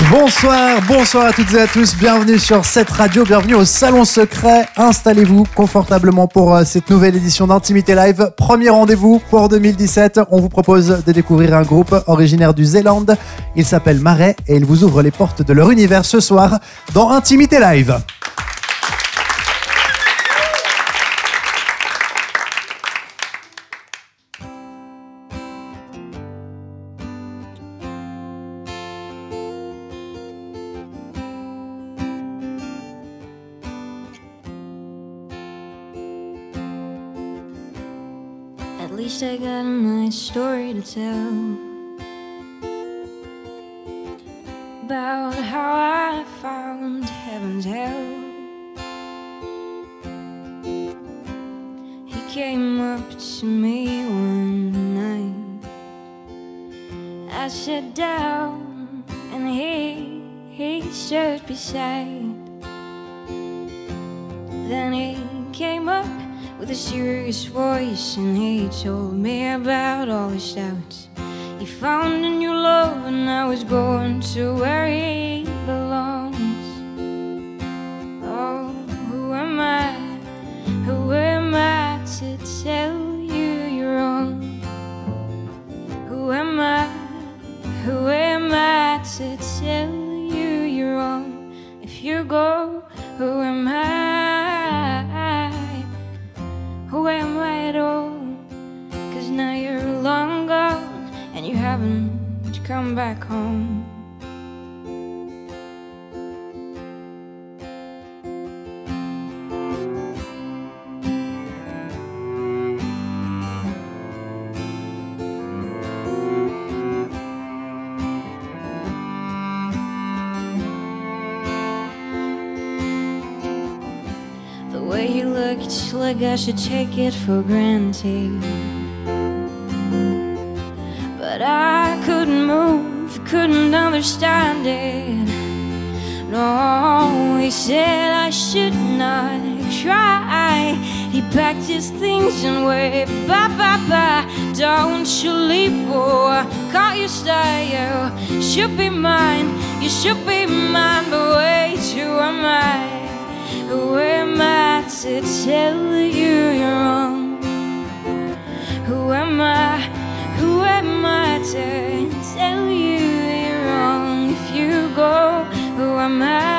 Bonsoir, bonsoir à toutes et à tous, bienvenue sur cette radio, bienvenue au Salon Secret. Installez-vous confortablement pour euh, cette nouvelle édition d'Intimité Live. Premier rendez-vous pour 2017, on vous propose de découvrir un groupe originaire du Zélande. Il s'appelle Marais et il vous ouvre les portes de leur univers ce soir dans Intimité Live. Story to tell about how I found heaven's hell. He came up to me one night. I sat down and he he stood beside. Then he came up with a serious voice and he told me about all his doubts. He found a new love and I was going to where he belongs. Oh, who am I? Who am I to tell you you're wrong? Who am I? Who am I to tell you you're wrong? If you go, who am I? Who am I at all? Cause now you're long gone and you haven't come back home. Like I should take it for granted. But I couldn't move, couldn't understand it. No, he said I should not try. He packed his things and waved bye bye bye. Don't you leave, boy. Caught your style. Should be mine, you should be mine. But wait, who am I? I to tell you you're wrong? Who am I? Who am I to tell you you're wrong? If you go, who am I?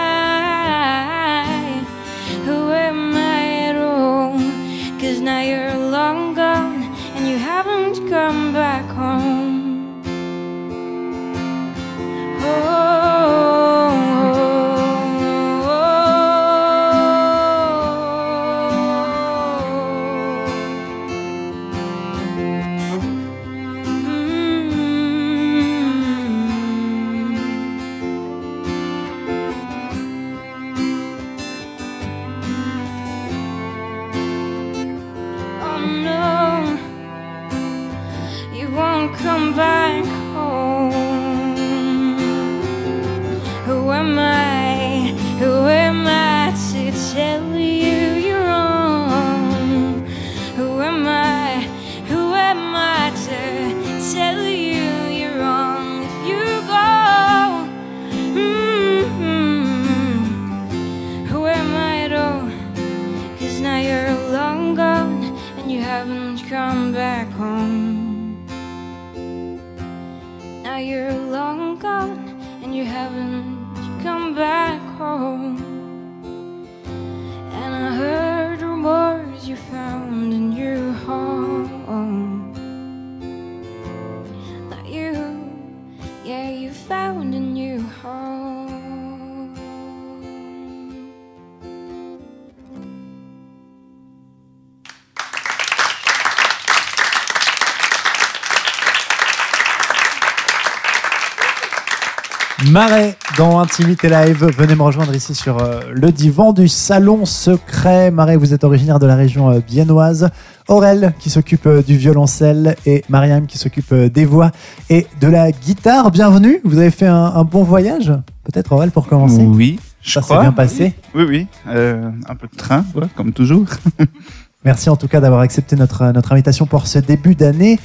Marais dans Intimité Live. Venez me rejoindre ici sur euh, le divan du Salon Secret. Marais, vous êtes originaire de la région euh, biennoise. Aurel qui s'occupe euh, du violoncelle et Mariam qui s'occupe euh, des voix et de la guitare. Bienvenue. Vous avez fait un, un bon voyage Peut-être Aurel pour commencer? Oui, je Ça s'est bien passé? Oui, oui. Euh, un peu de train, ouais, comme toujours. Merci en tout cas d'avoir accepté notre, notre invitation pour ce début d'année.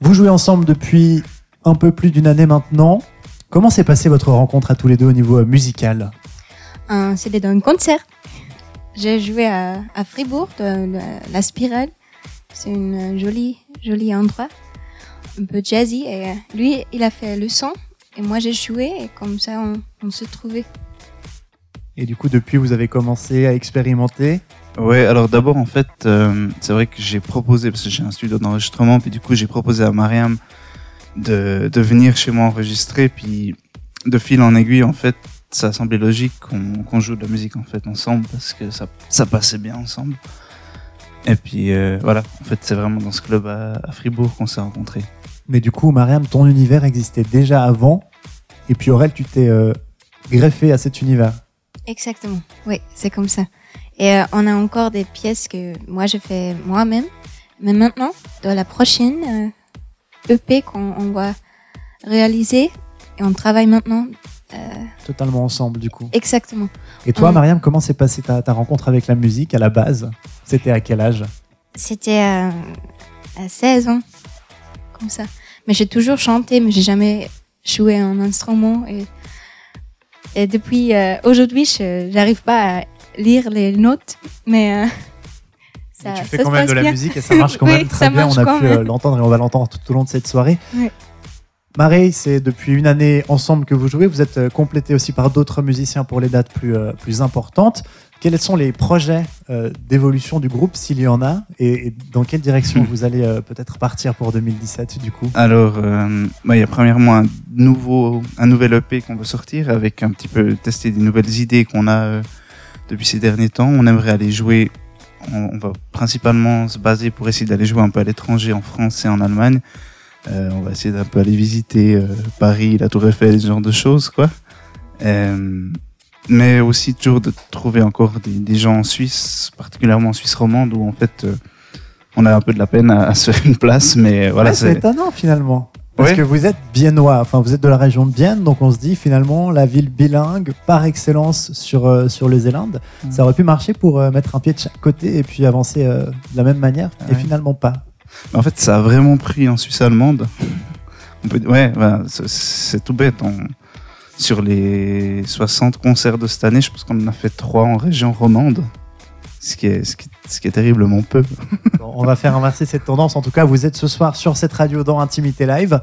Vous jouez ensemble depuis un peu plus d'une année maintenant. Comment s'est passée votre rencontre à tous les deux au niveau euh, musical? Euh, C'était dans un concert. J'ai joué à, à Fribourg, de, la, la Spirale. C'est une jolie, jolie endroit, un peu jazzy. Et euh, lui, il a fait le son et moi j'ai joué et comme ça on, on se trouvait. Et du coup, depuis, vous avez commencé à expérimenter? Ouais, alors d'abord, en fait, euh, c'est vrai que j'ai proposé, parce que j'ai un studio d'enregistrement, puis du coup, j'ai proposé à Mariam de, de venir chez moi enregistrer, puis de fil en aiguille, en fait, ça a semblé logique qu'on qu'on joue de la musique, en fait, ensemble, parce que ça, ça passait bien ensemble. Et puis, euh, voilà, en fait, c'est vraiment dans ce club à, à Fribourg qu'on s'est rencontrés. Mais du coup, Mariam, ton univers existait déjà avant. Et puis Aurel, tu t'es euh, greffé à cet univers. Exactement, oui, c'est comme ça. Et euh, on a encore des pièces que moi j'ai fait moi-même. Mais maintenant, dans la prochaine euh, EP qu'on on va réaliser, et on travaille maintenant euh, Totalement ensemble, du coup. exactement. Et toi. Mariam, comment s'est passée ta, ta rencontre avec la musique à la base? C'était à quel âge? C'était euh, à 16 ans, comme ça. Mais j'ai toujours chanté, mais j'ai jamais joué un instrument. Et, et depuis euh, aujourd'hui, je j'arrive pas à lire les notes, mais euh, ça, tu fais quand même de la bien. musique et ça marche quand Oui, même très bien. On a pu euh, l'entendre et on va l'entendre tout au long de cette soirée. Oui. Marie, c'est depuis une année ensemble que vous jouez. Vous êtes euh, complété aussi par d'autres musiciens pour les dates plus, euh, plus importantes. Quels sont les projets euh, d'évolution du groupe, s'il y en a, et, et dans quelle direction vous allez euh, peut-être partir pour 2017 du coup? Alors, euh, bah, il y a premièrement un, nouveau, un nouvel EP qu'on veut sortir avec un petit peu tester des nouvelles idées qu'on a euh, depuis ces derniers temps. On aimerait aller jouer, on, on va principalement se baser pour essayer d'aller jouer un peu à l'étranger, en France et en Allemagne. Euh, on va essayer d'un peu aller visiter euh, Paris, la Tour Eiffel, ce genre de choses, quoi. Euh, mais aussi toujours de trouver encore des, des gens en Suisse, particulièrement en Suisse romande, où en fait on a un peu de la peine à, à se faire une place, mais voilà, Ouais, c'est c'est étonnant finalement. Parce que vous êtes biennois, enfin vous êtes de la région de Bienne, donc on se dit finalement la ville bilingue par excellence sur, euh, sur les Zélandes. Mm. Ça aurait pu marcher pour euh, mettre un pied de chaque côté et puis avancer euh, de la même manière, et finalement pas. En fait, ça a vraiment pris en Suisse allemande. On peut, ouais, bah, c'est- c'est tout bête. On- sur les 60 concerts de cette année, je pense qu'on en a fait 3 en région romande. Ce qui est, ce qui, ce qui est terriblement peu. Bon, on va faire inverser cette tendance. En tout cas, vous êtes ce soir sur cette radio dans Intimité Live.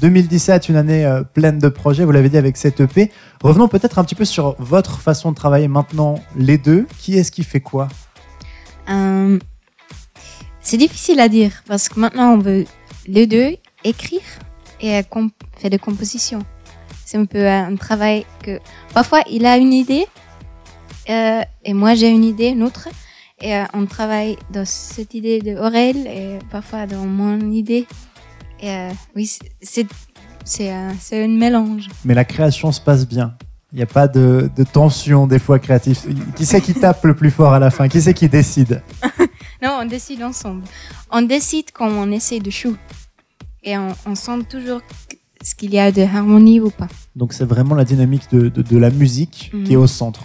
2017, une année euh, pleine de projets, vous l'avez dit avec cette EP. Revenons peut-être un petit peu sur votre façon de travailler maintenant, les deux. Qui est-ce qui fait quoi? Euh, c'est difficile à dire parce que maintenant on veut les deux écrire et euh, faire des compositions. C'est un peu un travail que parfois il a une idée euh, et moi j'ai une idée, une autre, et euh, on travaille dans cette idée de Aurel et parfois dans mon idée. Et euh, oui, c'est- euh, c'est un mélange. Mais la création se passe bien. Il n'y a pas de, de tension des fois créative. Qui c'est qui tape le plus fort à la fin? Qui c'est qui décide? Non, on décide ensemble. On décide quand on essaie de jouer. Et on, on sent toujours ce qu'il y a de harmonie ou pas. Donc c'est vraiment la dynamique de, de- de la musique Mhm. qui est au centre.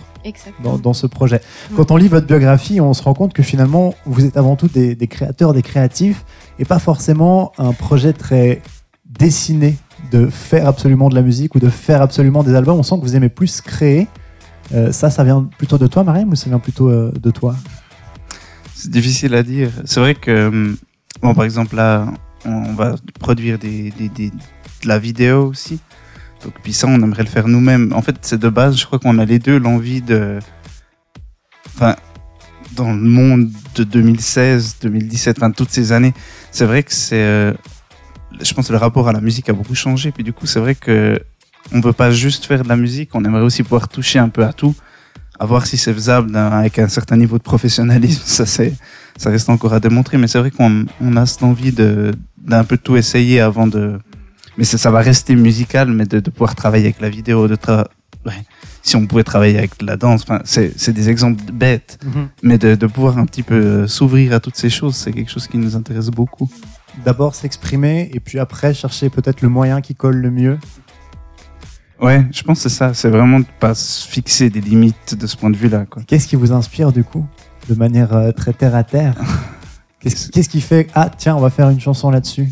Dans, dans ce projet. Quand on lit votre biographie, on se rend compte que finalement, vous êtes avant tout des, des créateurs, des créatifs, et pas forcément un projet très dessiné de faire absolument de la musique ou de faire absolument des albums. On sent que vous aimez plus créer. Euh, ça, ça vient plutôt de toi, Mariam, ou ça vient plutôt euh, de toi? C'est difficile à dire. C'est vrai que, hum, bon, par exemple, là, on va produire des, des, des- de la vidéo aussi. Puis ça, on aimerait le faire nous-mêmes. En fait, c'est de base, je crois qu'on a les deux l'envie de. Enfin, dans le monde de 2016, 2017, enfin, toutes ces années, c'est vrai que c'est. euh, je pense que le rapport à la musique a beaucoup changé. Puis du coup, c'est vrai que on veut pas juste faire de la musique, on aimerait aussi pouvoir toucher un peu à tout, à voir si c'est faisable d'un- avec un certain niveau de professionnalisme. Ça, c'est, ça reste encore à démontrer, mais c'est vrai qu'on on a cette envie d'un peu tout essayer avant de mais ça, ça va rester musical, mais de, de pouvoir travailler avec la vidéo, de ouais. si on pouvait travailler avec la danse, c'est des exemples bêtes, mais de, de pouvoir un petit peu euh, s'ouvrir à toutes ces choses, c'est quelque chose qui nous intéresse beaucoup. D'abord s'exprimer et puis après chercher peut-être le moyen qui colle le mieux. Ouais, je pense que c'est ça, c'est vraiment de pas se fixer des limites de ce point de vue-là. Qu'est-ce qui vous inspire du coup De manière euh, très terre à terre? Qu'est-ce qu'est-ce qui fait Ah tiens, on va faire une chanson là-dessus?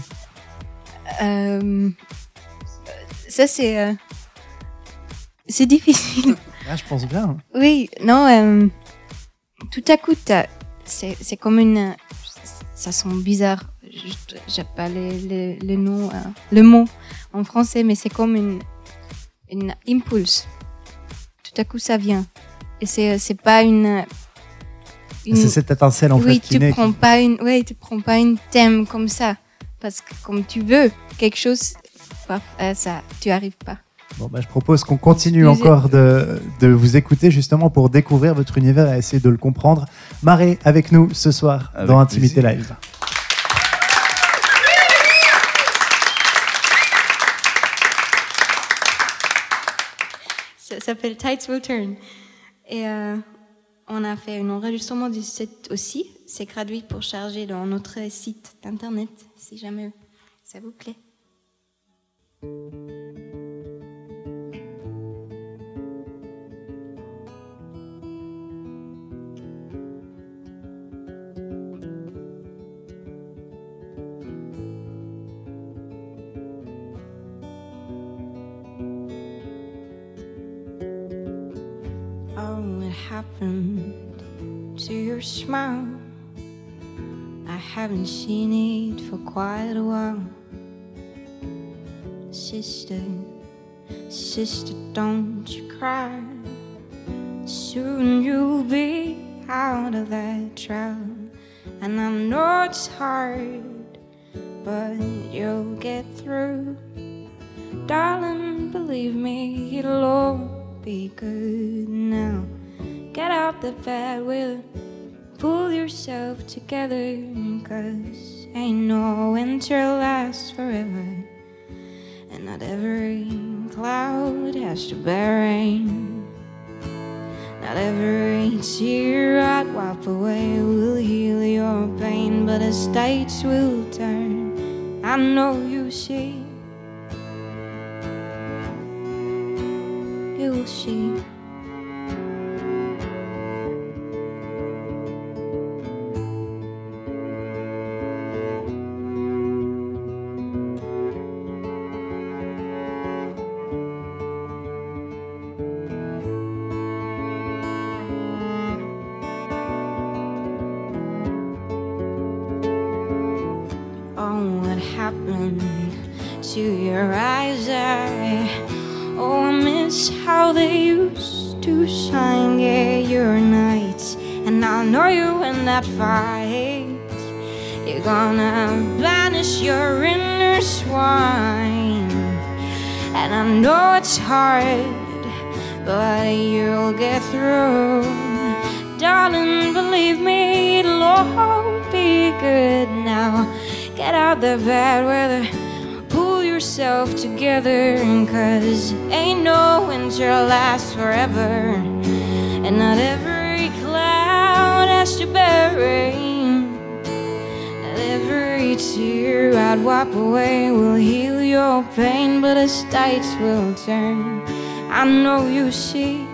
Euh, ça, c'est. euh, c'est difficile. Ah, je pense bien. Oui, non, euh, tout à coup, t'as- c'est c'est comme une. Ça sent bizarre. Je- J'ai pas les, les, les noms, euh, le mot en français, mais c'est comme une, une impulse. Tout à coup, ça vient. Et c'est c'est pas une. une- C'est cette étincelle en oui, fait qui tu naît. prends pas une, ouais, tu prends pas une thème comme ça, parce que comme tu veux quelque chose, parfois, ça, tu arrives pas. Bon, bah, je propose qu'on continue encore de, de vous écouter justement pour découvrir votre univers et essayer de le comprendre. Marée avec nous ce soir Avec dans Intimité plaisir. Live. Ça s'appelle Tides Will Turn. Et euh, on a fait un enregistrement du set aussi. C'est gratuit pour charger dans notre site d'internet, si jamais ça vous plaît. Oh, what happened to your smile? I haven't seen it for quite a while. Sister, sister, don't you cry. Soon you'll be out of that trial. And I know it's hard, but you'll get through. Darling, believe me, it'll all be good now. Get out the bed, will pull yourself together, cause ain't no winter lasts forever. And not every cloud has to bear rain. Not every tear I'd wipe away will heal your pain, but as states will turn, I know you see. You'll see. see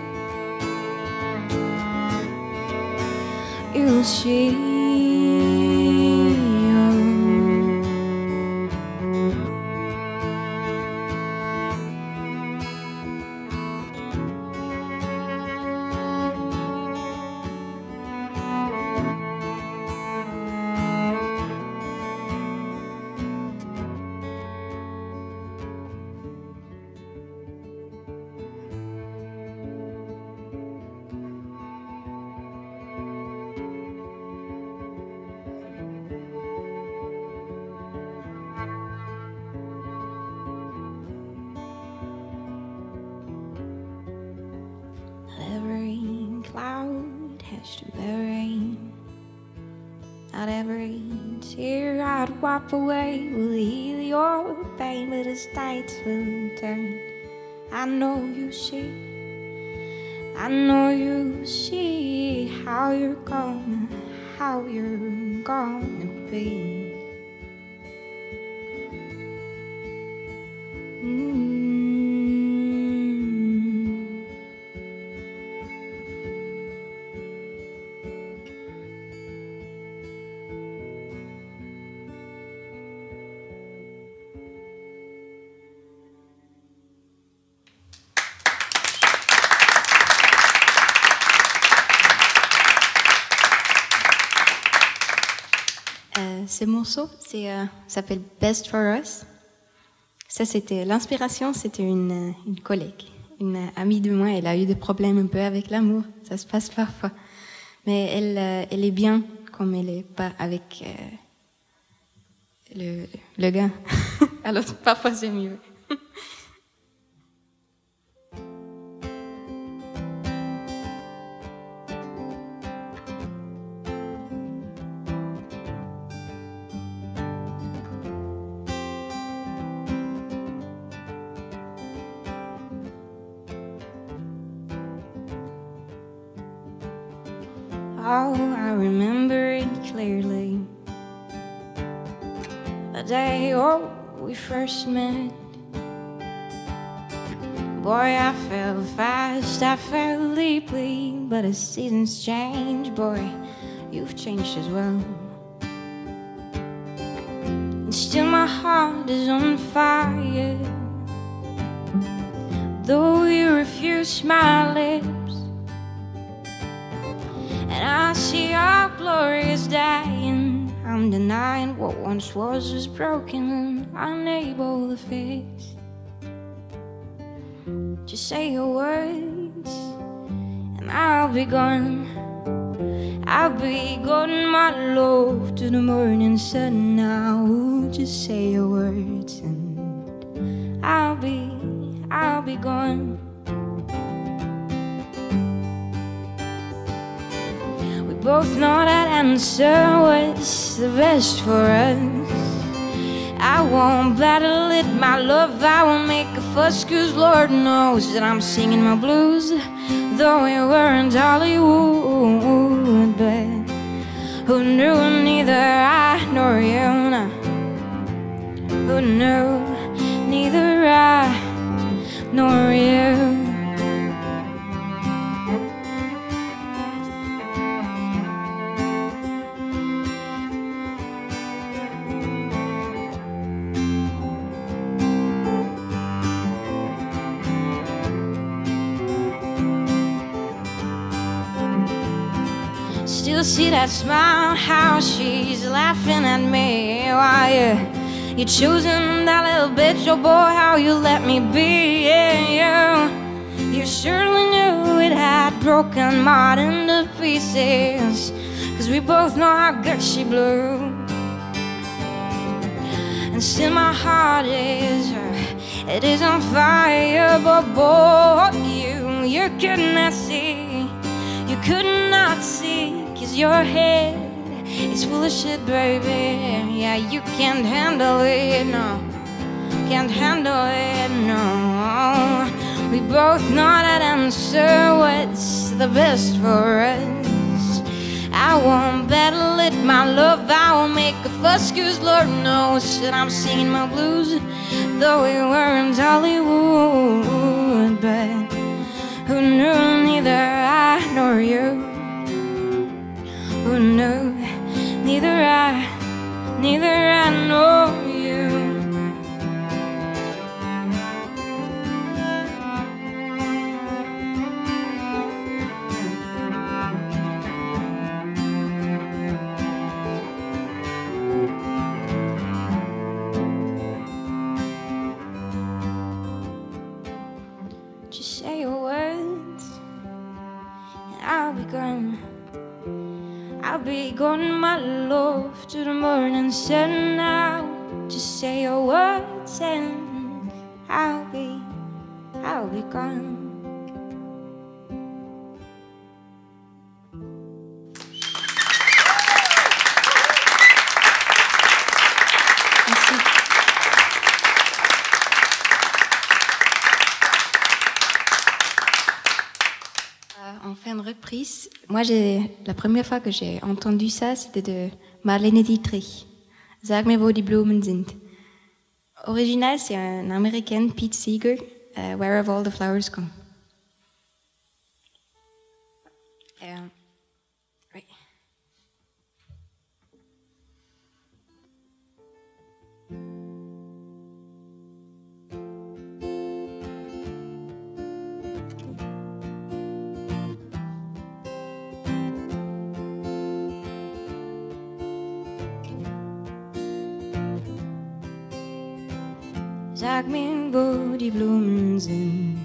wipe away will heal your pain, but as tides will turn. I know you see, I know you see how you're gonna, how you're gonna be. Ce morceau, c'est, euh, s'appelle Best for Us. Ça, c'était l'inspiration, c'était une, euh, collègue, une euh, amie de moi. Elle a eu des problèmes un peu avec l'amour, ça se passe parfois. Mais elle, elle est bien comme elle est pas avec le, le gars. Alors parfois c'est mieux. First met. Boy, I fell fast, I fell deeply, but as seasons change, boy, you've changed as well. And still my heart is on fire. Though you refuse my lips. And I see our glory is dying. I'm denying what once was is broken and unable to fix. Just say your words, and I'll be gone. I'll be gone, my love, to the morning sun now. Just say your words, and I'll be, I'll be gone. Both know that answer was the best for us. I won't battle it, my love. I won't make a fuss, cause Lord knows that I'm singing my blues. Though we weren't Hollywood, but who knew neither I nor you? Who knew neither I nor you? That smile, how she's laughing at me. Why you, you choosing that little bitch, oh boy, how you let me be. Yeah, you, you surely knew it had broken my into pieces. Cause we both know how good she blew. And still my heart is, uh, it is on fire, but boy, you, you could not see. You could not see, your head is full of shit, baby. Yeah, you can't handle it, no. Can't handle it, no. We both know that answer what's the best for us. I won't battle it, my love. I won't make a fuss, cause Lord knows that I'm singing my blues. Though we weren't Hollywood, but who knew neither I nor you? Knew neither I, neither I know you? Merci. Euh, en fin de reprise, moi, j'ai, la première fois que j'ai entendu ça, c'était de Marlene Dietrich. Sag mir, wo die Blumen sind. Original, c'est un américain, Pete Seeger, euh, Where Have All the Flowers Gone. Sag mir, wo die Blumen sind.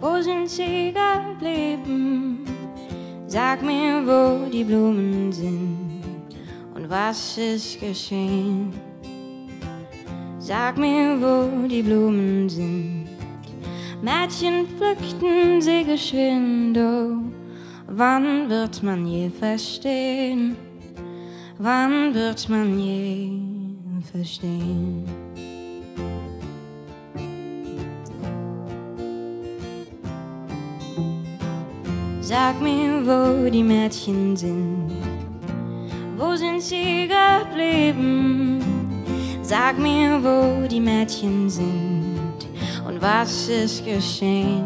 Wo sind sie geblieben? Sag mir, wo die Blumen sind und was ist geschehen. Sag mir, wo die Blumen sind. Mädchen pflückten sie geschwind, oh, wann wird man je verstehen? Wann wird man je verstehen? Sag mir, wo die Mädchen sind. Wo sind sie geblieben? Sag mir, wo die Mädchen sind und was ist geschehen.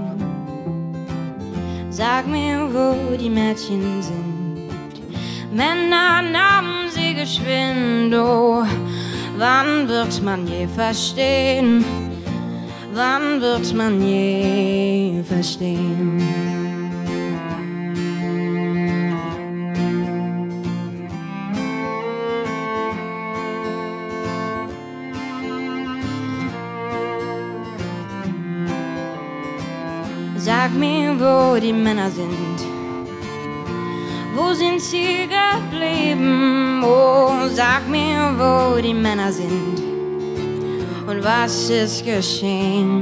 Sag mir, wo die Mädchen sind. Männer nahmen sie geschwind, oh, wann wird man je verstehen? Wann wird man je verstehen? Sag mir, wo die Männer sind. Wo sind sie geblieben? Oh, sag mir, wo die Männer sind. Und was ist geschehen?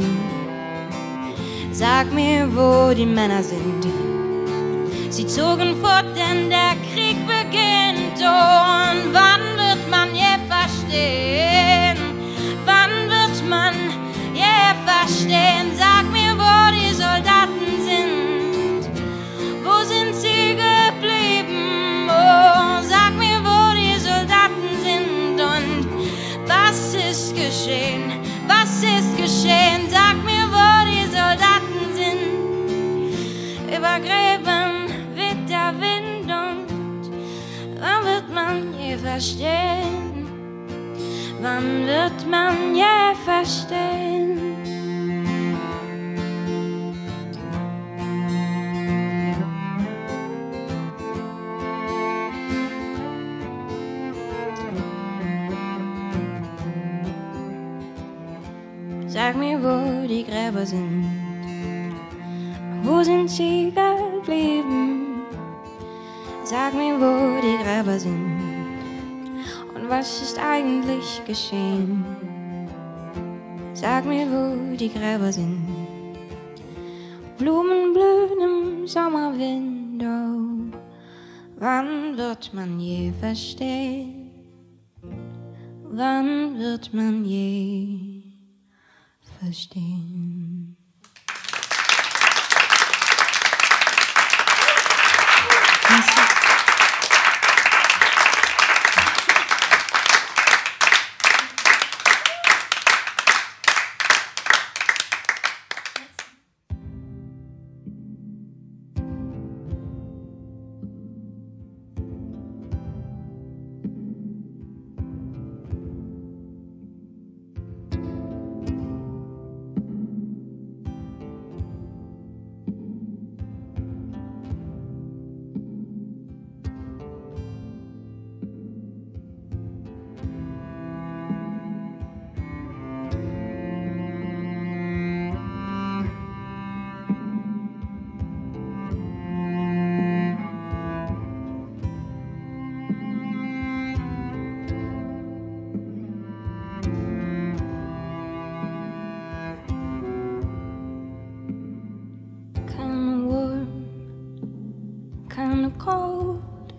Sag mir, wo die Männer sind. Sie zogen fort, denn der Krieg beginnt. Und wann wird man je verstehen? Wann wird man je verstehen? Sag verstehen? Wann wird man je verstehen? Sag mir, wo die Gräber sind. Wo sind sie geblieben? Sag mir, wo die Gräber sind. Was ist eigentlich geschehen? Sag mir, wo die Gräber sind. Blumen blühen im Sommerwind. Oh, wann wird man je verstehen? Wann wird man je verstehen? Kinda cold,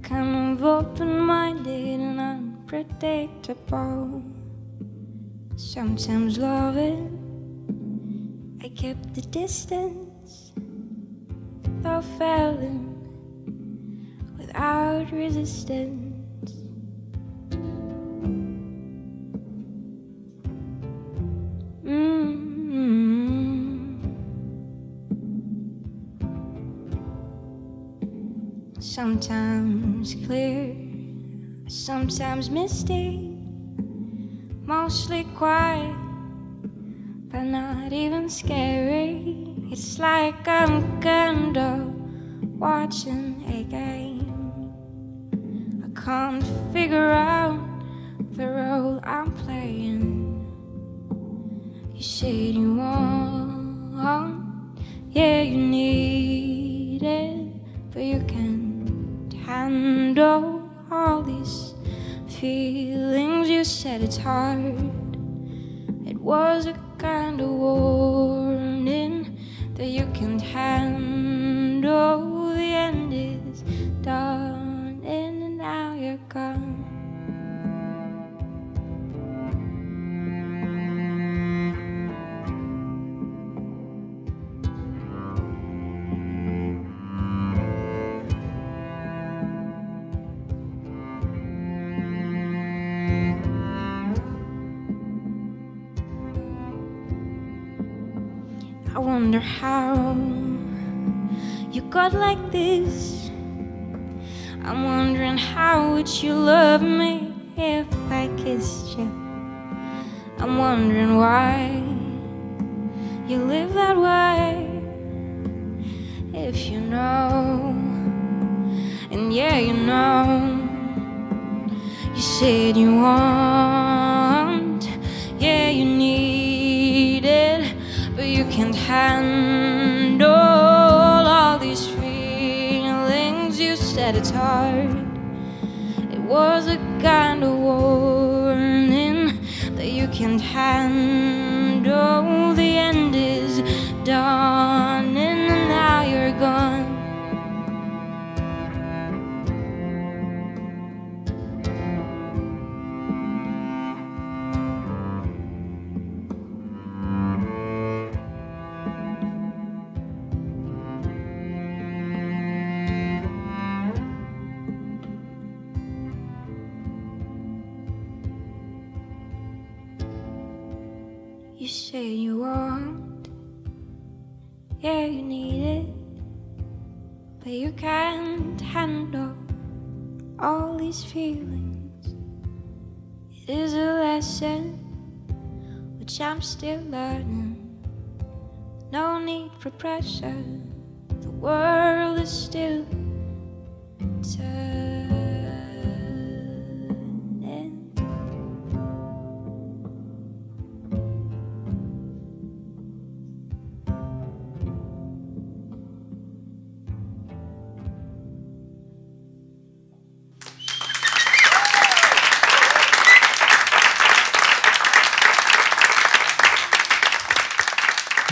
kind of open minded and unpredictable. Sometimes loving, I kept the distance, though failing without resistance. Sometimes clear, sometimes misty, mostly quiet, but not even scary. It's like I'm candle watching a game. I can't figure out the role I'm playing. You said you want, yeah, you need handle all these feelings. You said it's hard. It was a kind of warning that you can't handle. Wonder how you got like this. I'm wondering how would you love me if I kissed you? I'm wondering why you live that way. If you know, and yeah, you know, you said you want, handle all these feelings. You said it's hard. It was a kind of warning that you can't handle. The end is done, these feelings. It is a lesson which I'm still learning. No need for pressure, the world is still turning.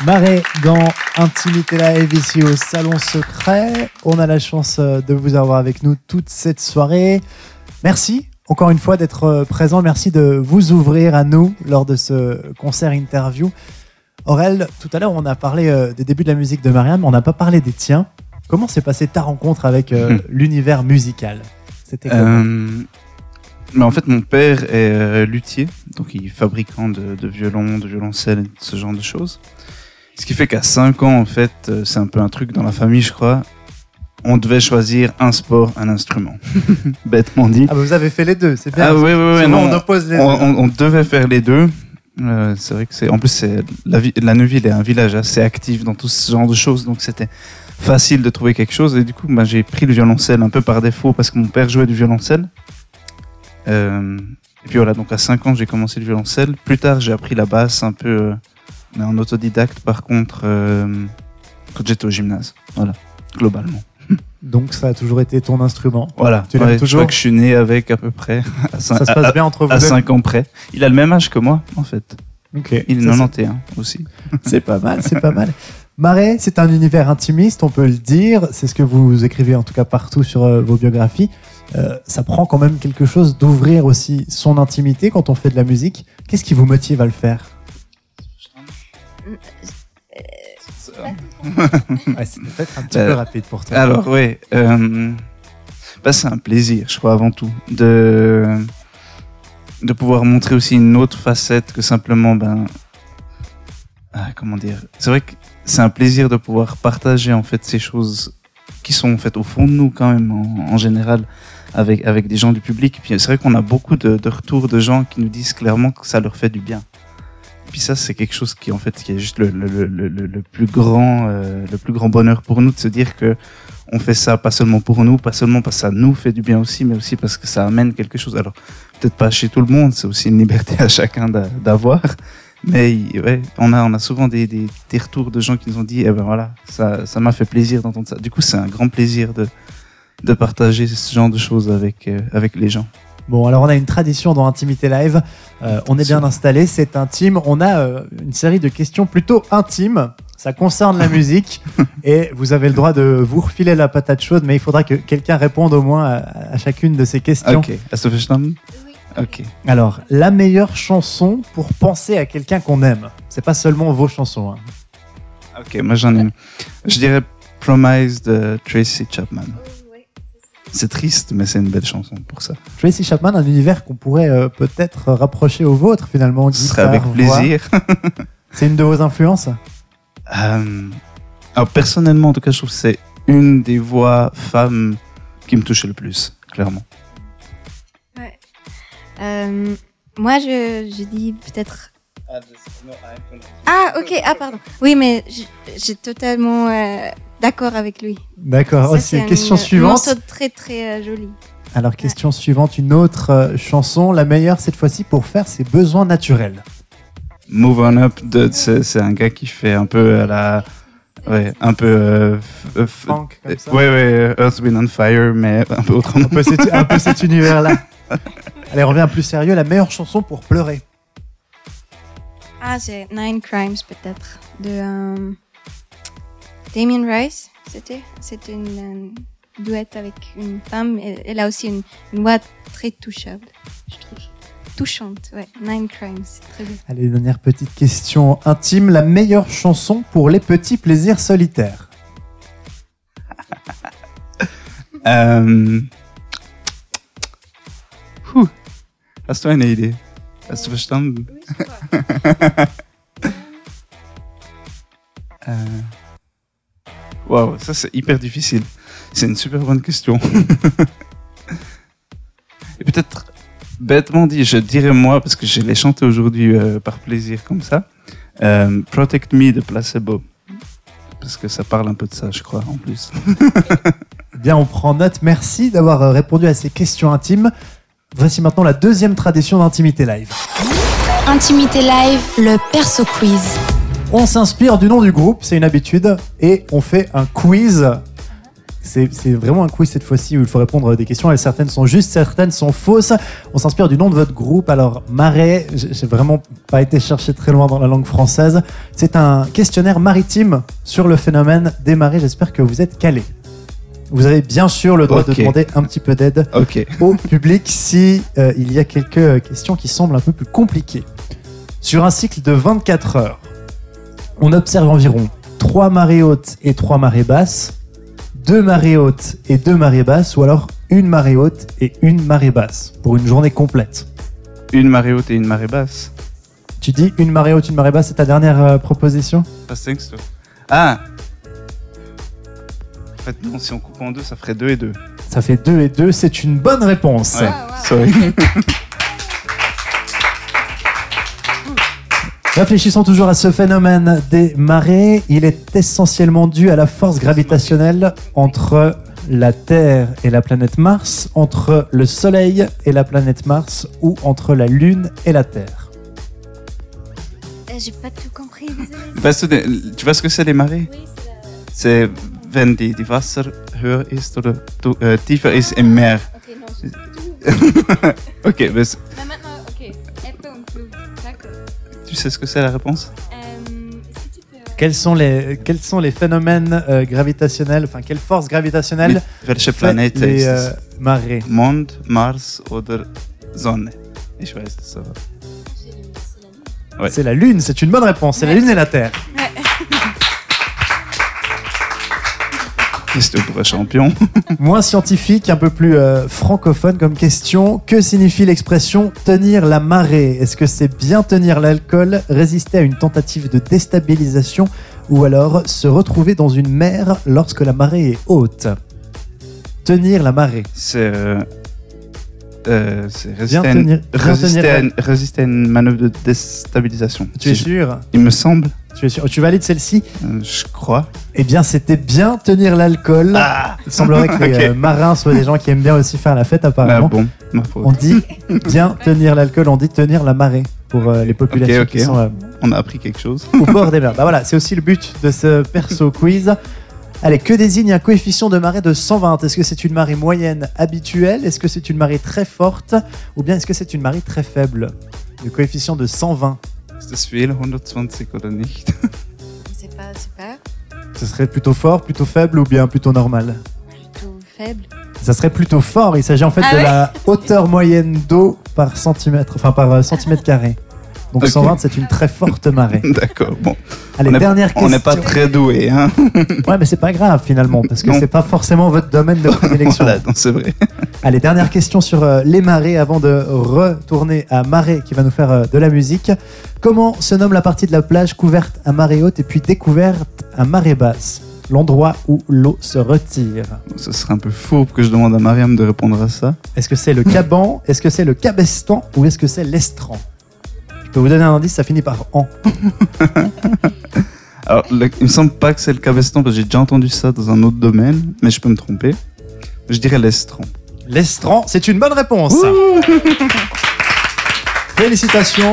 Marais dans Intimité Live ici au Salon Secret. On a la chance euh, de vous avoir avec nous toute cette soirée. Merci encore une fois d'être euh, présent. Merci de vous ouvrir à nous lors de ce concert interview. Aurel, tout à l'heure, on a parlé euh, des débuts de la musique de Marianne, mais on n'a pas parlé des tiens. Comment s'est passée ta rencontre avec euh, Hmm. l'univers musical? C'était Euh, mais en fait, mon père est euh, luthier, donc il est fabricant de, de violons, de violoncelles, ce genre de choses. Ce qui fait qu'à 5 ans, en fait, euh, c'est un peu un truc dans la famille, je crois. On devait choisir un sport, un instrument. Bêtement dit. Ah, bah, vous avez fait les deux, c'est bien. Ah oui, oui, oui, non. on oppose les on, deux. on- on devait faire les deux. Euh, c'est vrai que c'est. En plus, c'est la, la Neuville est un village assez actif dans tout ce genre de choses, donc c'était facile de trouver quelque chose. Et du coup, bah, j'ai pris le violoncelle un peu par défaut parce que mon père jouait du violoncelle. Euh, et puis voilà, donc à 5 ans, j'ai commencé le violoncelle. Plus tard, j'ai appris la basse un peu, euh, mais en autodidacte par contre, euh, quand j'étais au gymnase. Voilà, globalement. Donc ça a toujours été ton instrument. Voilà, Tu Ouais, je toujours crois que je suis né avec à peu près. À Ça 5, se passe bien entre vous à deux 5 ans près. Il a le même âge que moi, en fait. Il est Ça, 91 aussi. c'est- C'est pas mal, c'est pas mal. Marais, c'est un univers intimiste, on peut le dire. C'est ce que vous écrivez en tout cas partout sur euh, vos biographies. euh, ça prend quand même quelque chose d'ouvrir aussi son intimité quand on fait de la musique. Qu'est-ce qui vous motive à le faire? Ouais, C'était peut-être un petit Euh, peu rapide pour toi. Alors, oui. Euh, bah, c'est un plaisir, je crois, avant tout. De, de pouvoir montrer aussi une autre facette que simplement, ben. ah, comment dire C'est vrai que c'est un plaisir de pouvoir partager, en fait, ces choses qui sont, en fait, au fond de nous, quand même, en, en général, avec, avec des gens du public. Puis c'est vrai qu'on a beaucoup de, de retours de gens qui nous disent clairement que ça leur fait du bien. Puis ça, c'est quelque chose qui, en fait, qui est juste le, le, le, le, plus grand, euh, le plus grand bonheur pour nous de se dire que on fait ça pas seulement pour nous, pas seulement parce que ça nous fait du bien aussi, mais aussi parce que ça amène quelque chose. Alors, peut-être pas chez tout le monde, c'est aussi une liberté à chacun d'a- d'avoir. Mais ouais, on a, on a souvent des, des, des retours de gens qui nous ont dit, eh ben voilà, ça, ça m'a fait plaisir d'entendre ça. Du coup, c'est un grand plaisir de, de partager ce genre de choses avec, euh, avec les gens. Bon, alors on a une tradition dans Intimité Live. Euh, on est bien installé, c'est intime. On a euh, une série de questions plutôt intimes. Ça concerne la musique et vous avez le droit de vous refiler la patate chaude, mais il faudra que quelqu'un réponde au moins à, à chacune de ces questions. Ok, Hast du verstanden? Ok. Alors, la meilleure chanson pour penser à quelqu'un qu'on aime. C'est pas seulement vos chansons. hein. Ok, moi j'en ai une. Je dirais Promise de Tracy Chapman. C'est triste, mais c'est une belle chanson pour ça. Tracy Chapman, un univers qu'on pourrait euh, peut-être rapprocher au vôtre finalement. Ce serait avec plaisir. C'est une de vos influences Euh, alors personnellement, en tout cas, je trouve que c'est une des voix femmes qui me touche le plus, clairement. Euh, moi, je, je dis peut-être. Ah, ok, ah, pardon. Oui, mais j'ai totalement euh, d'accord avec lui. D'accord. Oh, c'est un- question un suivante. morceau très, très euh, joli. Alors, question suivante, une autre euh, chanson, la meilleure cette fois-ci pour faire ses besoins naturels. Move On Up, c'est un gars qui fait un peu à la... Ouais, un peu... euh, f- f- Funk, comme ça. ouais, ouais, Earth, Wind and Fire, mais un peu autrement. Un peu cet, un peu cet univers-là. Allez, on revient plus sérieux, la meilleure chanson pour pleurer. Ah, c'est Nine Crimes, peut-être. De euh, Damien Rice, c'était. C'était une euh, duette avec une femme. Elle, elle a aussi une, une voix très touchable, je trouve. Touchante, ouais. Nine Crimes, c'est très bien. Allez, dernière petite question intime, la meilleure chanson pour les petits plaisirs solitaires? Puh. Hast du eine Idee? Hast du verstanden? Euh, Waouh, ça c'est hyper difficile. C'est une super bonne question. Et peut-être bêtement dit, je dirais moi, parce que je l'ai chanté aujourd'hui euh, par plaisir comme ça, euh, Protect Me de Placebo. Parce que ça parle un peu de ça, je crois, en plus. Eh Bien, on prend note. Merci d'avoir euh, répondu à ces questions intimes. Voici maintenant la deuxième tradition d'Intimité Live. Intimité live, le perso quiz. On s'inspire du nom du groupe, c'est une habitude, et on fait un quiz. C'est vraiment un quiz cette fois-ci où il faut répondre à des questions et certaines sont justes, certaines sont fausses. On s'inspire du nom de votre groupe. Alors, Marais, j'ai j'ai vraiment pas été chercher très loin dans la langue française. C'est un questionnaire maritime sur le phénomène des marées. J'espère que vous êtes calés. Vous avez bien sûr le droit de demander un petit peu d'aide au public si euh, il y a quelques euh, questions qui semblent un peu plus compliquées. Sur un cycle de 24 heures, on observe environ 3 marées hautes et 3 marées basses, 2 marées hautes et 2 marées basses, ou alors une marée haute et une marée basse pour une journée complète. Une marée haute et une marée basse. Tu dis une marée haute, une marée basse, c'est ta dernière euh, proposition? Du? Ah En fait, non, si on coupe en deux, ça ferait deux et deux. Ça fait 2 et 2, c'est une bonne réponse. Ouais, sorry. Réfléchissons toujours à ce phénomène des marées. Il est essentiellement dû à la force gravitationnelle entre la Terre et la planète Mars, entre le Soleil et la planète Mars ou entre la Lune et la Terre. Euh, J'ai pas tout compris, désolé. Tu vois ce que c'est les marées? C'est wenn die, die Wasser höher ist oder du, äh, tiefer ist im Meer. Ok, non, je... Ok, mais c- Mais maintenant, ok. Ebbe und Flut, d'accord. tu sais ce que c'est la réponse? Euh, peux Quels sont les, quels sont les phénomènes euh, gravitationnels, enfin, quelle force gravitationnelle Welche Planet les euh, es? marées? Mond, Mars oder Sonne? Ich weiß das aber. C'est la Lune, c'est une bonne réponse. C'est la Lune et la Terre. Question pour un champion. Moins scientifique, un peu plus euh, francophone comme question. Que signifie l'expression tenir la marée? Est-ce que c'est bien tenir l'alcool, résister à une tentative de déstabilisation ou alors se retrouver dans une mer lorsque la marée est haute? Tenir la marée. C'est. Euh, euh, résister, à une- tenir- bien résister tenir à une- résister à une manœuvre de déstabilisation. Tu es sûr? Il me semble, Tu es sûr Tu valides celle-ci euh, je crois. Eh bien, c'était bien tenir l'alcool. Ah, Il semblerait que les euh, marins soient des gens qui aiment bien aussi faire la fête, ah apparemment. bon. On dit bien tenir l'alcool, on dit tenir la marée pour euh, les populations qui sont On a appris quelque chose. au bord des mers. Bah voilà, c'est aussi le but de ce perso quiz. Allez, que désigne un coefficient de marée de 120 Est-ce que c'est une marée moyenne habituelle? Est-ce que c'est une marée très forte? Ou bien est-ce que c'est une marée très faible? Le coefficient de 120, Ist das viel, 120 oder nicht? C'est pas, pas ce serait plutôt fort, plutôt faible ou bien plutôt normal? Plutôt faible. Ça serait plutôt fort. Il s'agit en fait Ah de ouais la hauteur moyenne d'eau par centimètre, enfin par euh, centimètre carré. Donc Ok. 120, c'est une très forte marée. D'accord, bon. Allez, On est- dernière question. On n'est pas très doué, hein? Ouais, mais c'est pas grave finalement, parce que c'est pas forcément votre domaine de prédilection. Voilà, c'est vrai. Allez, dernière question sur euh, les marées avant de retourner à Marée qui va nous faire euh, de la musique. Comment se nomme la partie de la plage couverte à marée haute et puis découverte à marée basse? L'endroit où l'eau se retire. Ce serait un peu fourbe que je demande à Mariam de répondre à ça. Est-ce que c'est le Caban? Est-ce que c'est le Cabestan? Ou est-ce que c'est l'Estran? Je peux vous donner un indice, ça finit par an. Alors, le- il me semble pas que c'est le cabestan, parce que j'ai déjà entendu ça dans un autre domaine, mais je peux me tromper. Je dirais l'estran. L'Estran, c'est une bonne réponse. Félicitations.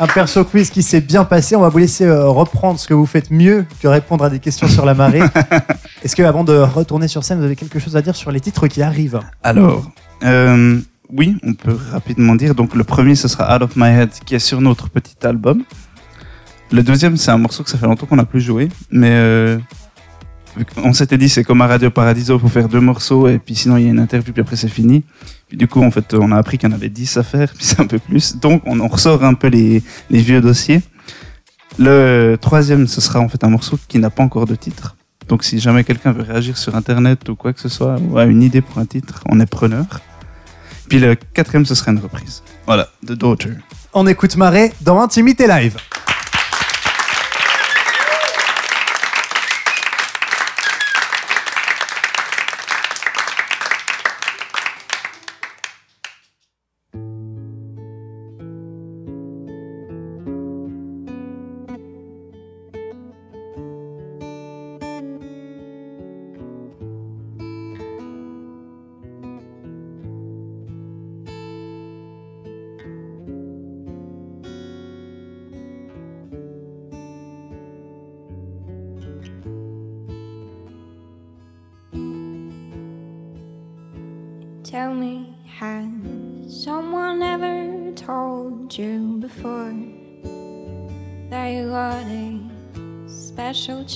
Un perso quiz qui s'est bien passé. On va vous laisser euh, reprendre ce que vous faites mieux que répondre à des questions sur la marée. Est-ce que avant de retourner sur scène, vous avez quelque chose à dire sur les titres qui arrivent? Alors, euh, oui, on peut rapidement dire. Donc, le premier, ce sera Out of My Head, qui est sur notre petit album. Le deuxième, c'est un morceau que ça fait longtemps qu'on n'a plus joué, mais euh, qu'on s'était dit, c'est comme à Radio Paradiso, faut faire deux morceaux, et puis sinon, il y a une interview, puis après, c'est fini. Puis du coup, en fait, on a appris qu'il y en avait 10 à faire, puis c'est un peu plus. Donc, on, on ressort un peu les, les vieux dossiers. Le troisième, ce sera en fait un morceau qui n'a pas encore de titre. Donc, si jamais quelqu'un veut réagir sur Internet ou quoi que ce soit, ou a une idée pour un titre, on est preneur. Puis le quatrième, ce sera une reprise. Voilà, The Daughter. On écoute Marée dans Intimité Live.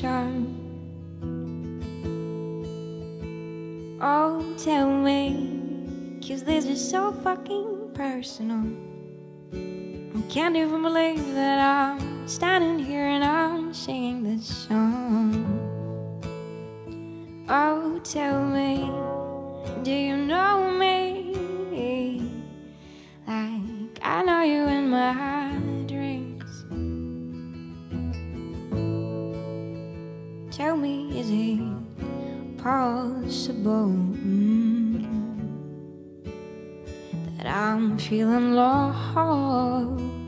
Charm? Oh, tell me, cause this is so fucking personal. I can't even believe that I'm standing here and I'm singing this song. Oh, tell me. Do you know possible mm, that I'm feeling low?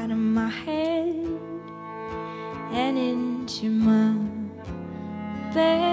Out of my head and into my bed.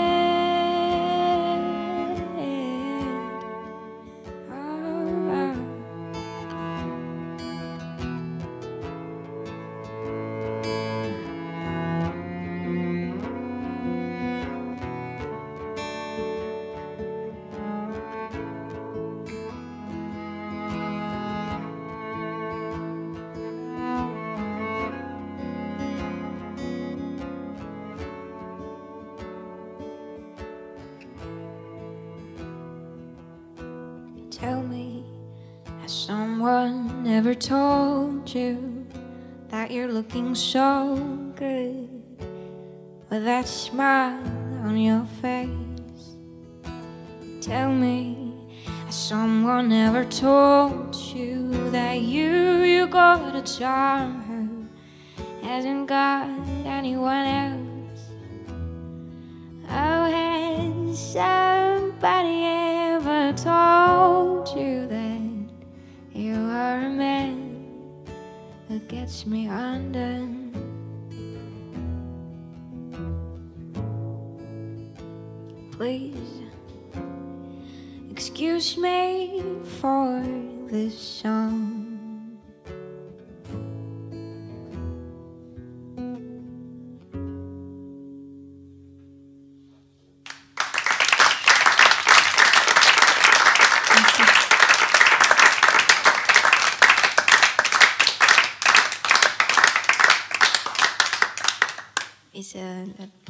You that you're looking so good. With that smile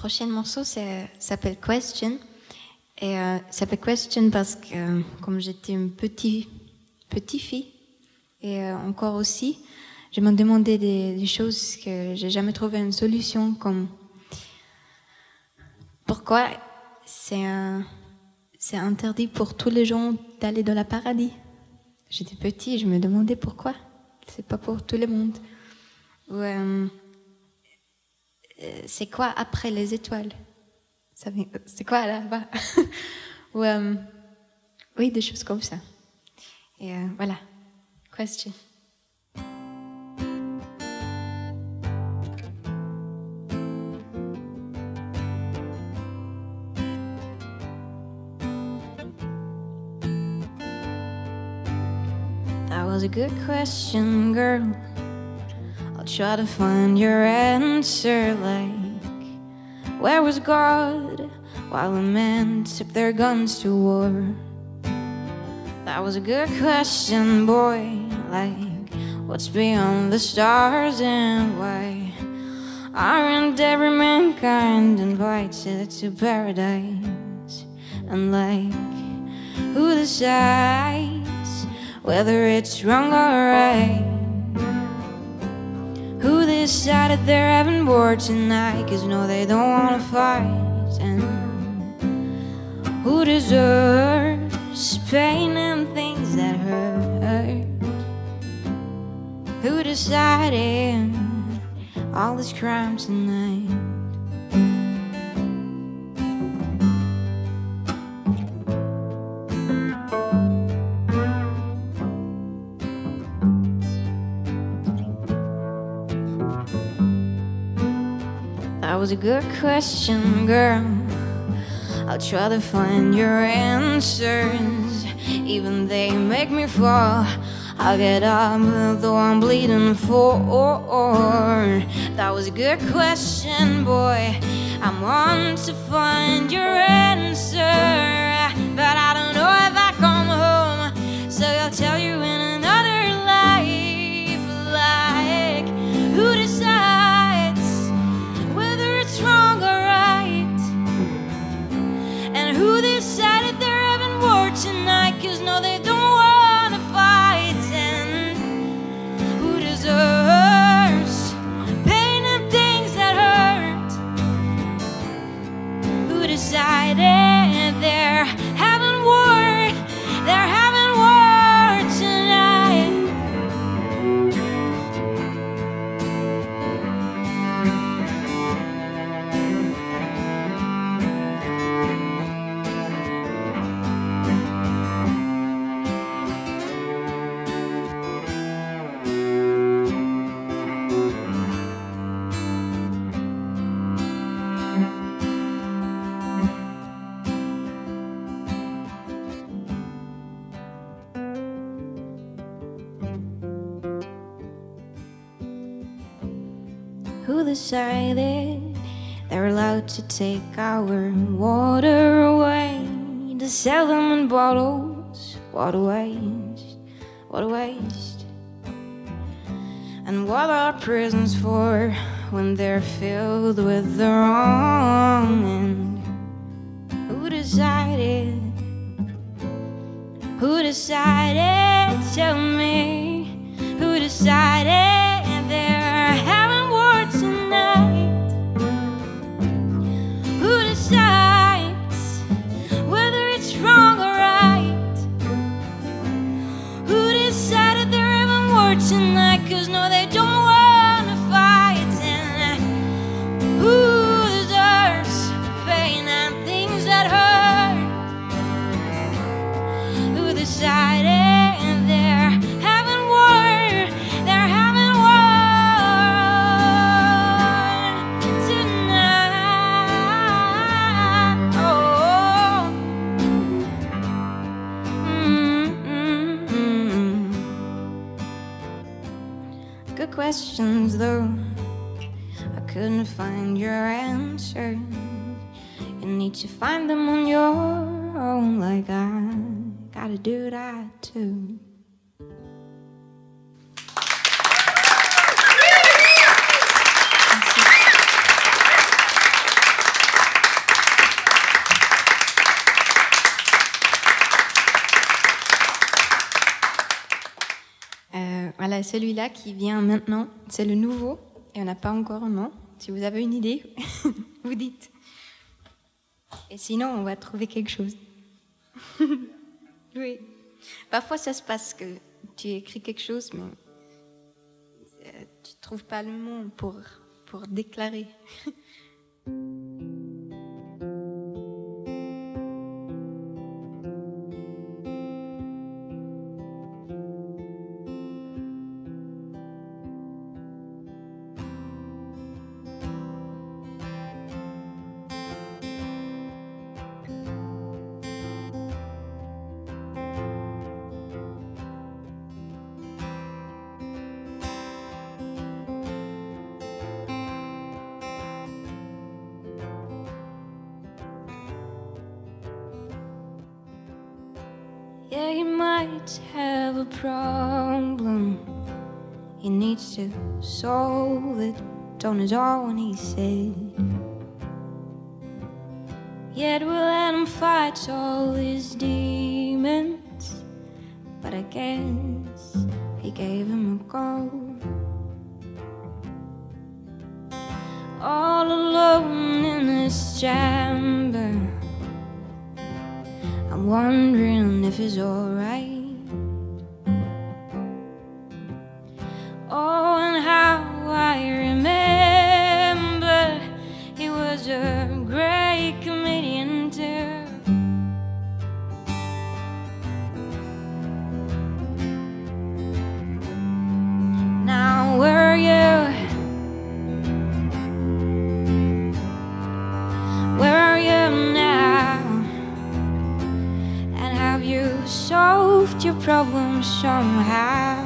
prochain morceau s'appelle Question. Et euh, ça s'appelle Question parce que euh, comme j'étais une petite, petite fille, et euh, encore aussi, je me demandais des, choses que j'ai jamais trouvé une solution, comme pourquoi c'est interdit pour tous les gens d'aller dans la paradis. J'étais petit, je me demandais pourquoi. C'est pas pour tout le monde. Euh, euh, c'est quoi après les étoiles? Vient- C'est quoi là-bas? Euh, Oui, des choses comme ça. Et euh, voilà. Question. That was a good question, girl. Try to find your answer like where was God while the men took their guns to war? That was a good question, boy. Like, what's beyond the stars and why aren't every mankind invited to paradise? And like, who decides whether it's wrong or right? Decided they're having war tonight? Cause no, they don't wanna fight. And who deserves pain and things that hurt? Who decided all this crime tonight? That was a good question, girl. I'll try to find your answers. Even they make me fall. I'll get up, though I'm bleeding for. That was a good question, boy. I'm on to find your take our water away? To sell them in bottles? What a waste, what a waste. And what are prisons for when they're filled with the wrong? And who decided? Who decided? Tell me. Who decided find them on your own, like I gotta do that too. Voilà, celui-là qui vient maintenant, c'est le nouveau et on n'a pas encore un nom. Si vous avez une idée, vous dites. Et sinon, on va trouver quelque chose. oui. Parfois, ça se passe que tu écris quelque chose, mais euh, tu ne trouves pas le mot pour, pour déclarer. to solve it on his own, he said. Yet we'll let him fight all his demons. But I guess he gave him a go. All alone in this chamber. I'm wondering if it's alright. Problem somehow. Somehow.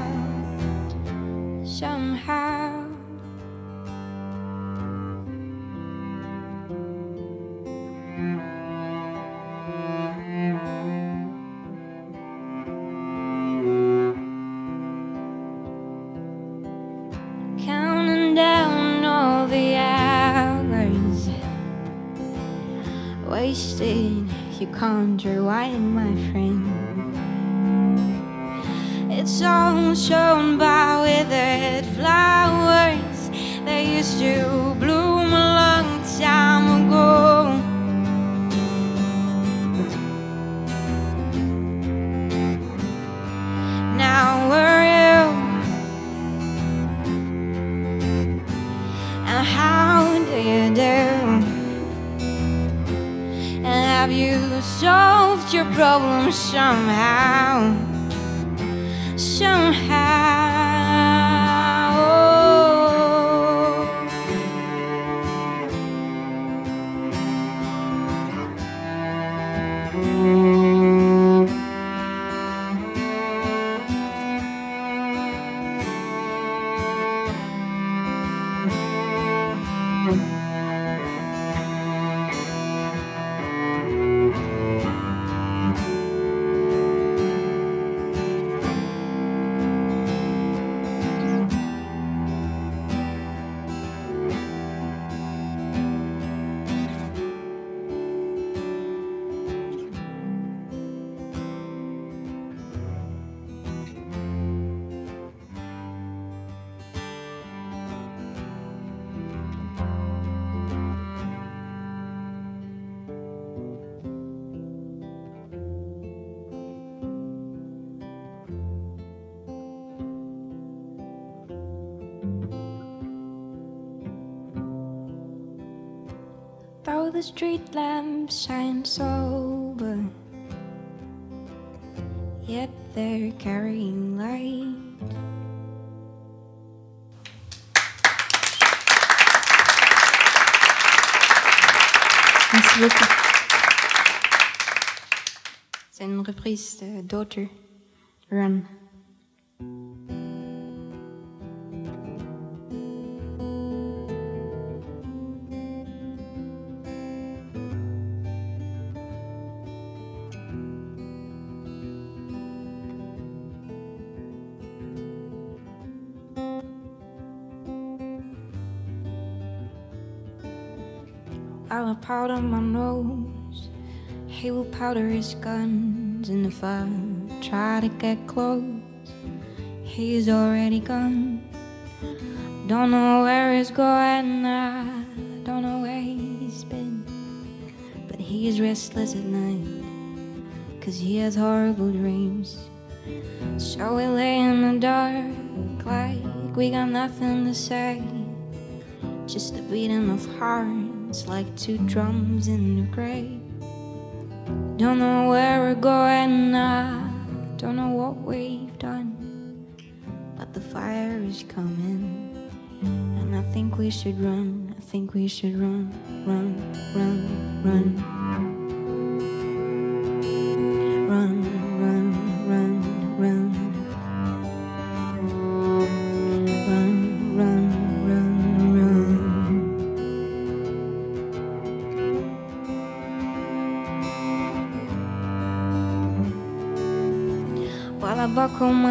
The street lamps shine sober, yet they're carrying light. Merci beaucoup. C'est une reprise de Daughter Run. Powder his guns, and if I try to get close, he's already gone. Don't know where he's going, I don't know where he's been, but he's restless at night, cause he has horrible dreams. So we lay in the dark like we got nothing to say, just the beating of hearts like two drums in the grave. Don't know where we're going, I don't know what we've done, but the fire is coming, and I think we should run. I think we should run, run, run, run.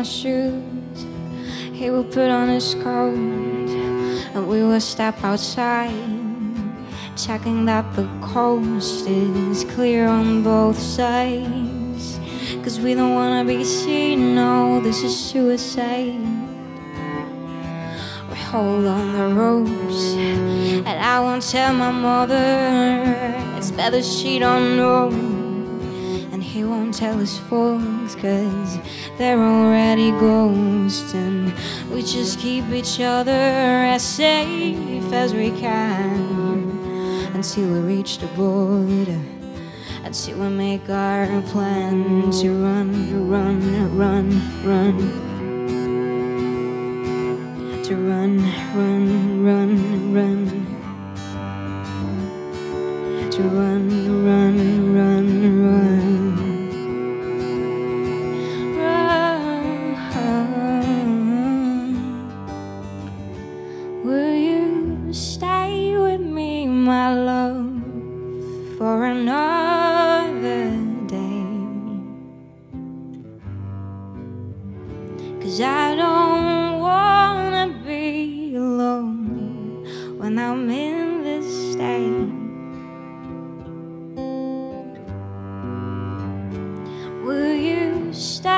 My shoes, he will put on his coat, and we will step outside, checking that the coast is clear on both sides. Cause we don't wanna be seen, no, this is suicide. We hold on the ropes, and I won't tell my mother. It's better she don't know. And he won't tell his folks, cause they're already ghosts. And we just keep each other as safe as we can until we reach the border. Until we make our plan to run, run, run, run. To run, run, run, run. To run. stop.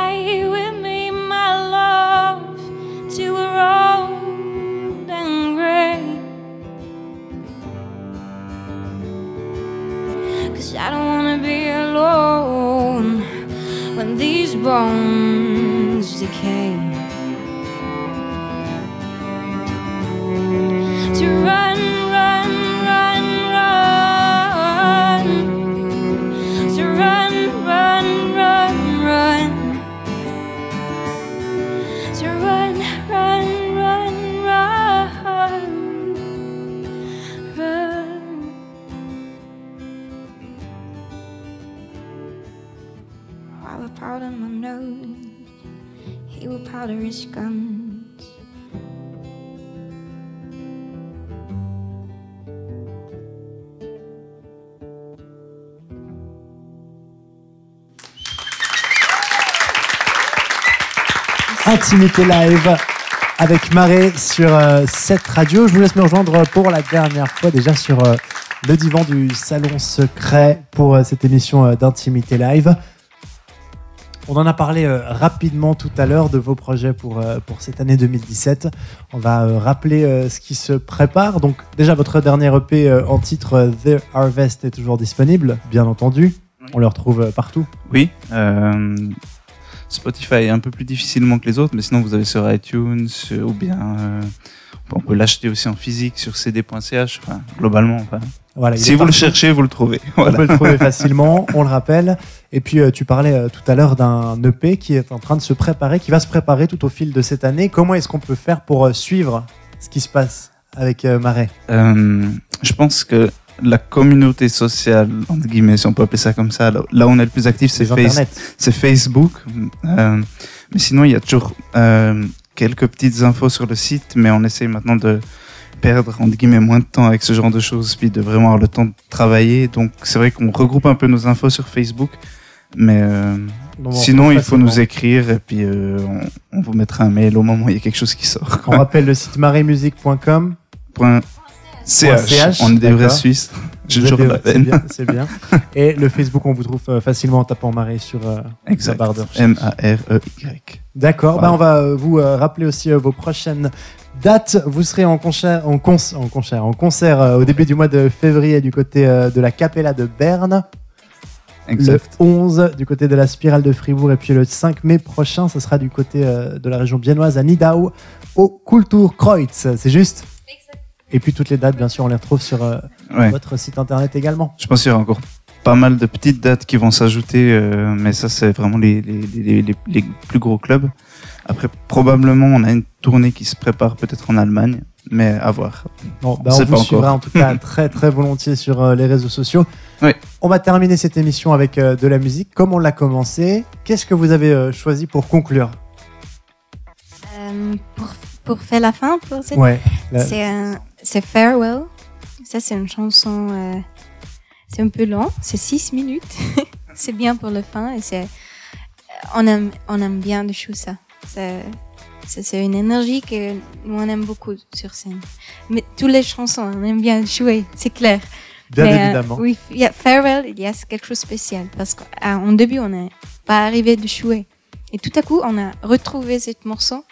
Intimité live avec Maré sur euh, cette radio. Je vous laisse me rejoindre pour la dernière fois déjà sur euh, le divan du salon secret pour euh, cette émission d'intimité live. On en a parlé rapidement tout à l'heure de vos projets pour, pour cette année 2017. On va rappeler ce qui se prépare. Donc déjà votre dernier EP en titre The Harvest est toujours disponible, bien entendu. Oui. On le retrouve partout. Oui. Spotify est un peu plus difficilement que les autres, mais sinon vous avez sur iTunes euh, ou bien euh, on peut l'acheter aussi en physique sur cd.ch. Enfin, globalement, enfin, Voilà, il si vous le cherchez, vous le trouvez. On peut le trouver facilement, on le rappelle. Et puis, euh, tu parlais euh, tout à l'heure d'un EP qui est en train de se préparer, qui va se préparer tout au fil de cette année. Comment est-ce qu'on peut faire pour suivre ce qui se passe avec Marais? Je pense que la communauté sociale, entre guillemets, si on peut appeler ça comme ça, là, où on est le plus actif, c'est Face- Facebook. Euh, mais sinon, il y a toujours euh, quelques petites infos sur le site, mais on essaye maintenant de perdre entre guillemets moins de temps avec ce genre de choses, puis de vraiment avoir le temps de travailler. Donc c'est vrai qu'on regroupe un peu nos infos sur Facebook, mais euh, sinon il faut nous écrire et puis on, on vous mettra un mail au moment où il y a quelque chose qui sort. On rappelle le site marémusique.com. Point CH. On est des vrais d'accord. Suisses. La C'est peine. bien, c'est bien. Et le Facebook, on vous trouve euh, facilement en tapant Marais sur euh, la barre de recherche. M-A-R-E-Y. D'accord, Voilà. bah on va euh, vous euh, rappeler aussi euh, vos prochaines dates. Vous serez en concert, en, en concert, en concert au début du mois de février du côté de la Capella de Berne. Exact. Le 11 du côté de la Spirale de Fribourg et puis le 5 mai prochain, ce sera du côté de la région biennoise à Nidau au Kulturkreuz. C'est juste Et puis toutes les dates, bien sûr, on les retrouve sur euh, Ouais. votre site internet également. Je pense qu'il y aura encore pas mal de petites dates qui vont s'ajouter, euh, mais ça, c'est vraiment les, les, les, les, les plus gros clubs. Après, probablement, on a une tournée qui se prépare peut-être en Allemagne, mais à voir. Bon, On bah, on vous pas suivra encore. en tout cas très très volontiers sur euh, les réseaux sociaux. Oui. On va terminer cette émission avec euh, de la musique comme on l'a commencé? Qu'est-ce que vous avez euh, choisi pour conclure? Euh, pour, pour faire la fin, pour cette- Ouais. la- c'est un- c'est Farewell. Ça, c'est une chanson. euh, c'est un peu long, c'est 6 minutes. c'est bien pour le fin et c'est. On aime, on aime bien de jouer ça. C'est- une énergie que nous on aime beaucoup sur scène. Mais toutes les chansons, on aime bien jouer, c'est clair. Bien Mais, euh, évidemment. oui, il y a Farewell, il y a quelque chose de spécial parce qu'en début, on n'est pas arrivé de jouer. Et tout à coup, on a retrouvé cette morceau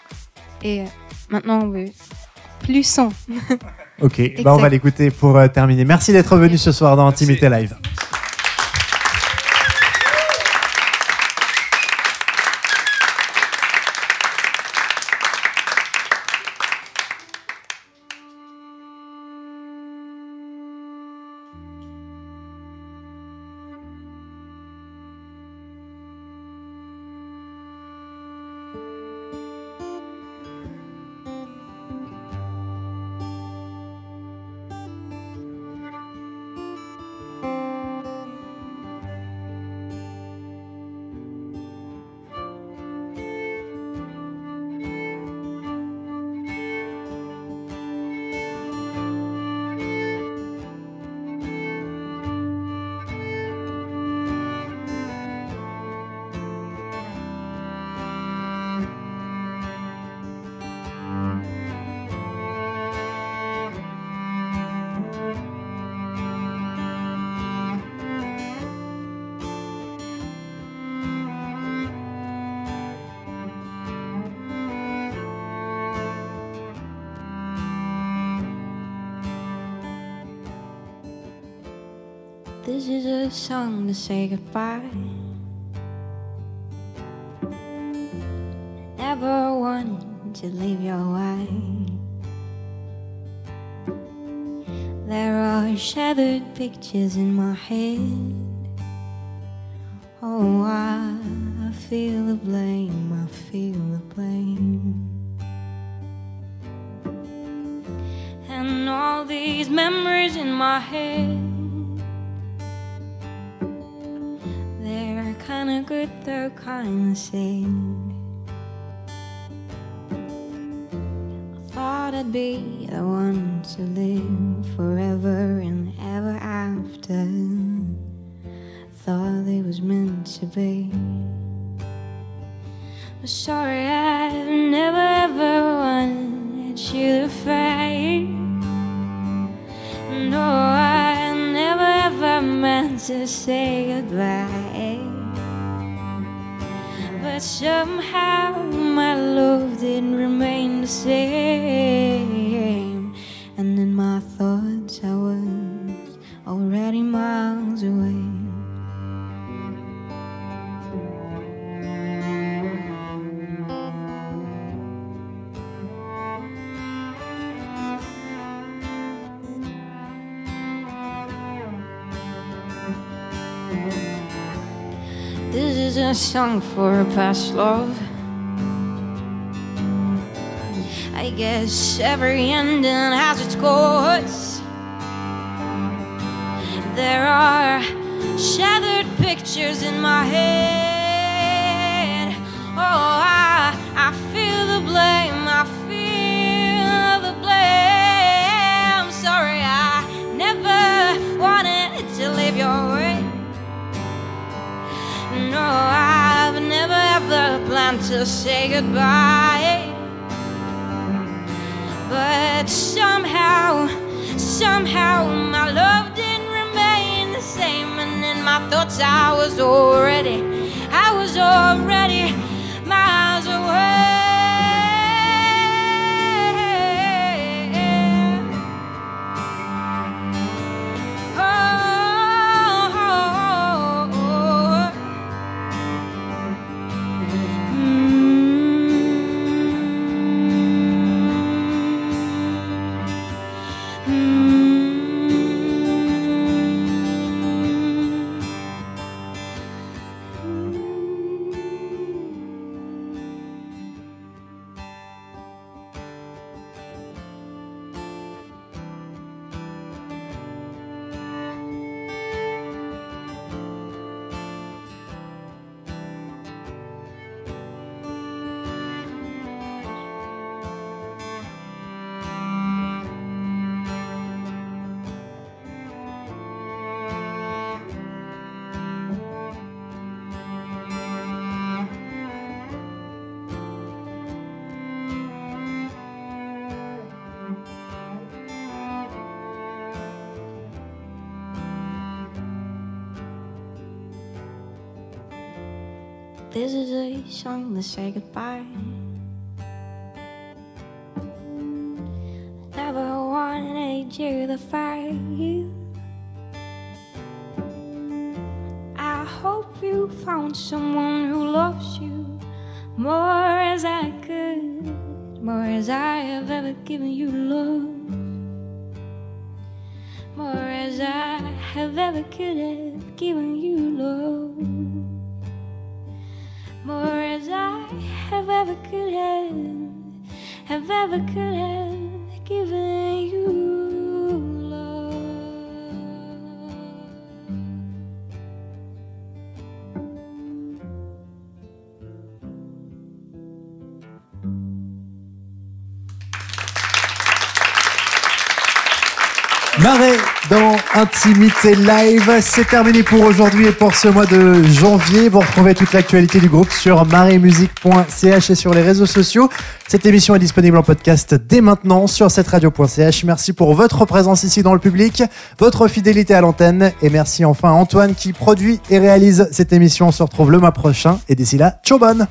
et euh, maintenant, on veut plus son. Ok, bah, on va l'écouter pour euh, terminer. Merci d'être venu ce soir dans Intimité Live. This is a song to say goodbye. Never wanted to leave your way. There are shattered pictures in my head. To say goodbye. But somehow my love didn't remain the same. Song for a past love. I guess every ending has its course. There are shattered pictures in my head. Oh, I, I feel the blame. I feel the blame. Sorry, I never wanted to live your way. No, I've never ever planned to say goodbye. But somehow, somehow, my love didn't remain the same. And in my thoughts, I was already, I was already This is a song to say goodbye. Never wanted you to fight. I hope you found someone who loves you more as I could, more as I have ever given you love, more as I have ever could have given never could. Intimité Live. C'est terminé pour aujourd'hui et pour ce mois de janvier. Vous retrouvez toute l'actualité du groupe sur marémusique.ch et sur les réseaux sociaux. Cette émission est disponible en podcast dès maintenant sur cette radio.ch. Merci pour votre présence ici dans le public, votre fidélité à l'antenne et merci enfin à Antoine qui produit et réalise cette émission. On se retrouve le mois prochain et d'ici là, ciao bonne